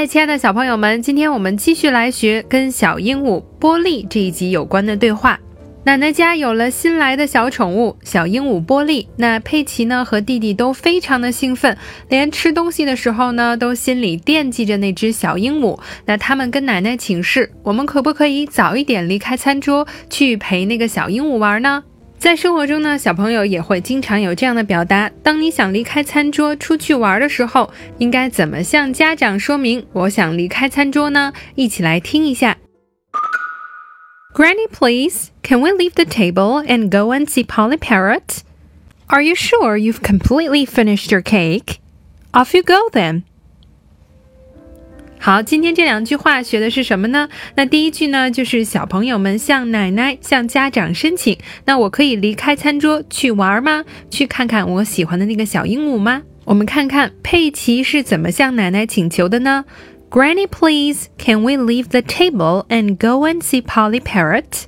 嗨，亲爱的小朋友们，今天我们继续来学跟小鹦鹉波利这一集有关的对话。奶奶家有了新来的小宠物小鹦鹉波利，那佩奇呢和弟弟都非常的兴奋，连吃东西的时候呢都心里惦记着那只小鹦鹉。那他们跟奶奶请示，我们可不可以早一点离开餐桌，去陪那个小鹦鹉玩呢？在生活中呢，小朋友也会经常有这样的表达：当你想离开餐桌出去玩的时候，应该怎么向家长说明我想离开餐桌呢？一起来听一下。Granny, please, can we leave the table and go and see Polly Parrot? Are you sure you've completely finished your cake? Off you go then. 好，今天这两句话学的是什么呢？那第一句呢，就是小朋友们向奶奶、向家长申请，那我可以离开餐桌去玩吗？去看看我喜欢的那个小鹦鹉吗？我们看看佩奇是怎么向奶奶请求的呢？Granny, please, can we leave the table and go and see Polly Parrot?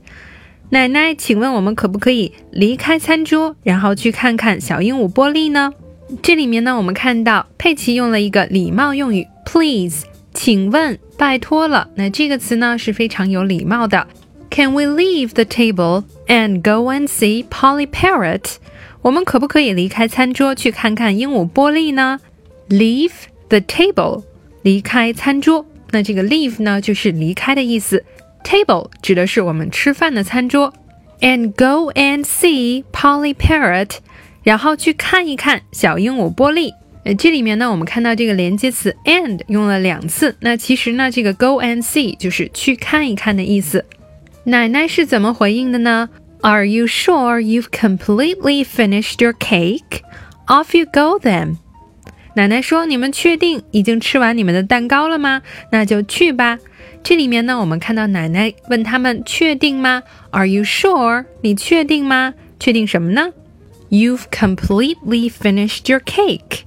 奶奶，请问我们可不可以离开餐桌，然后去看看小鹦鹉波利呢？这里面呢，我们看到佩奇用了一个礼貌用语，please。请问，拜托了。那这个词呢是非常有礼貌的。Can we leave the table and go and see Polly Parrot？我们可不可以离开餐桌去看看鹦鹉波利呢？Leave the table，离开餐桌。那这个 leave 呢就是离开的意思。Table 指的是我们吃饭的餐桌。And go and see Polly Parrot，然后去看一看小鹦鹉波利。呃，这里面呢，我们看到这个连接词 and 用了两次。那其实呢，这个 go and see 就是去看一看的意思。奶奶是怎么回应的呢？Are you sure you've completely finished your cake? Off you go then。奶奶说：“你们确定已经吃完你们的蛋糕了吗？那就去吧。”这里面呢，我们看到奶奶问他们确定吗？Are you sure？你确定吗？确定什么呢？You've completely finished your cake。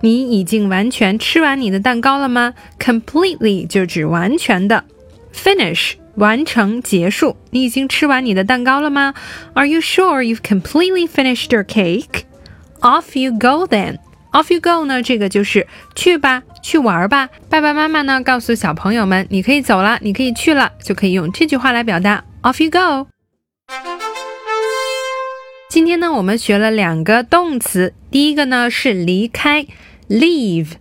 你已经完全吃完你的蛋糕了吗？Completely 就指完全的，finish 完成结束。你已经吃完你的蛋糕了吗？Are you sure you've completely finished your cake? Off you go then. Off you go 呢？这个就是去吧，去玩吧。爸爸妈妈呢告诉小朋友们，你可以走了，你可以去了，就可以用这句话来表达。Off you go. 今天呢，我们学了两个动词，第一个呢是离开。leave,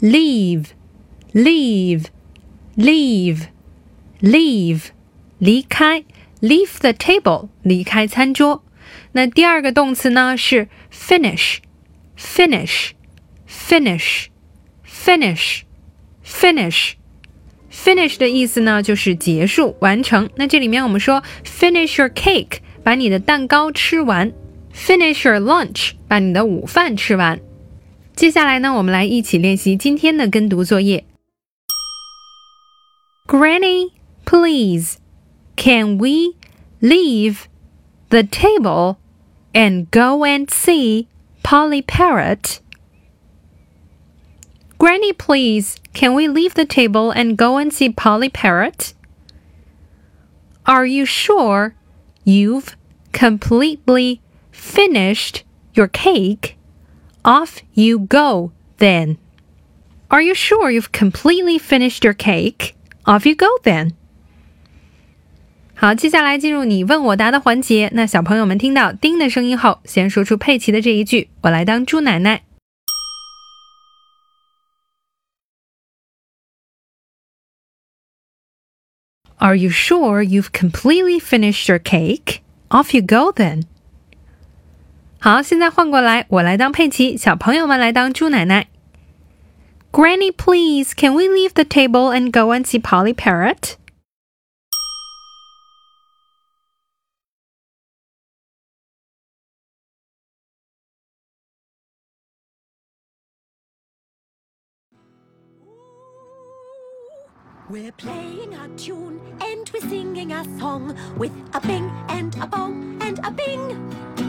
leave, leave, leave, leave，离开，leave the table，离开餐桌。那第二个动词呢是 finish, finish, finish, finish, finish。finish 的意思呢就是结束、完成。那这里面我们说 finish your cake， 把你的蛋糕吃完；finish your lunch，把你的午饭吃完。接下来呢，我们来一起练习今天的跟读作业。Granny, please, can we leave the table and go and see Polly Parrot? Granny, please, can we leave the table and go and see Polly Parrot? Are you sure you've completely finished your cake? Off you go, then. Are you sure you've completely finished your cake? Off you go, then. 好，接下来进入你问我答的环节。那小朋友们听到“叮”的声音后，先说出佩奇的这一句：“我来当猪奶奶。” Are you sure you've completely finished your cake? Off you go then. 好，现在换过来，我来当佩奇，小朋友们来当猪奶奶。Granny, please, can we leave the table and go and see Polly Parrot? We're playing a tune and we're singing a song with a bing and a bong and a bing.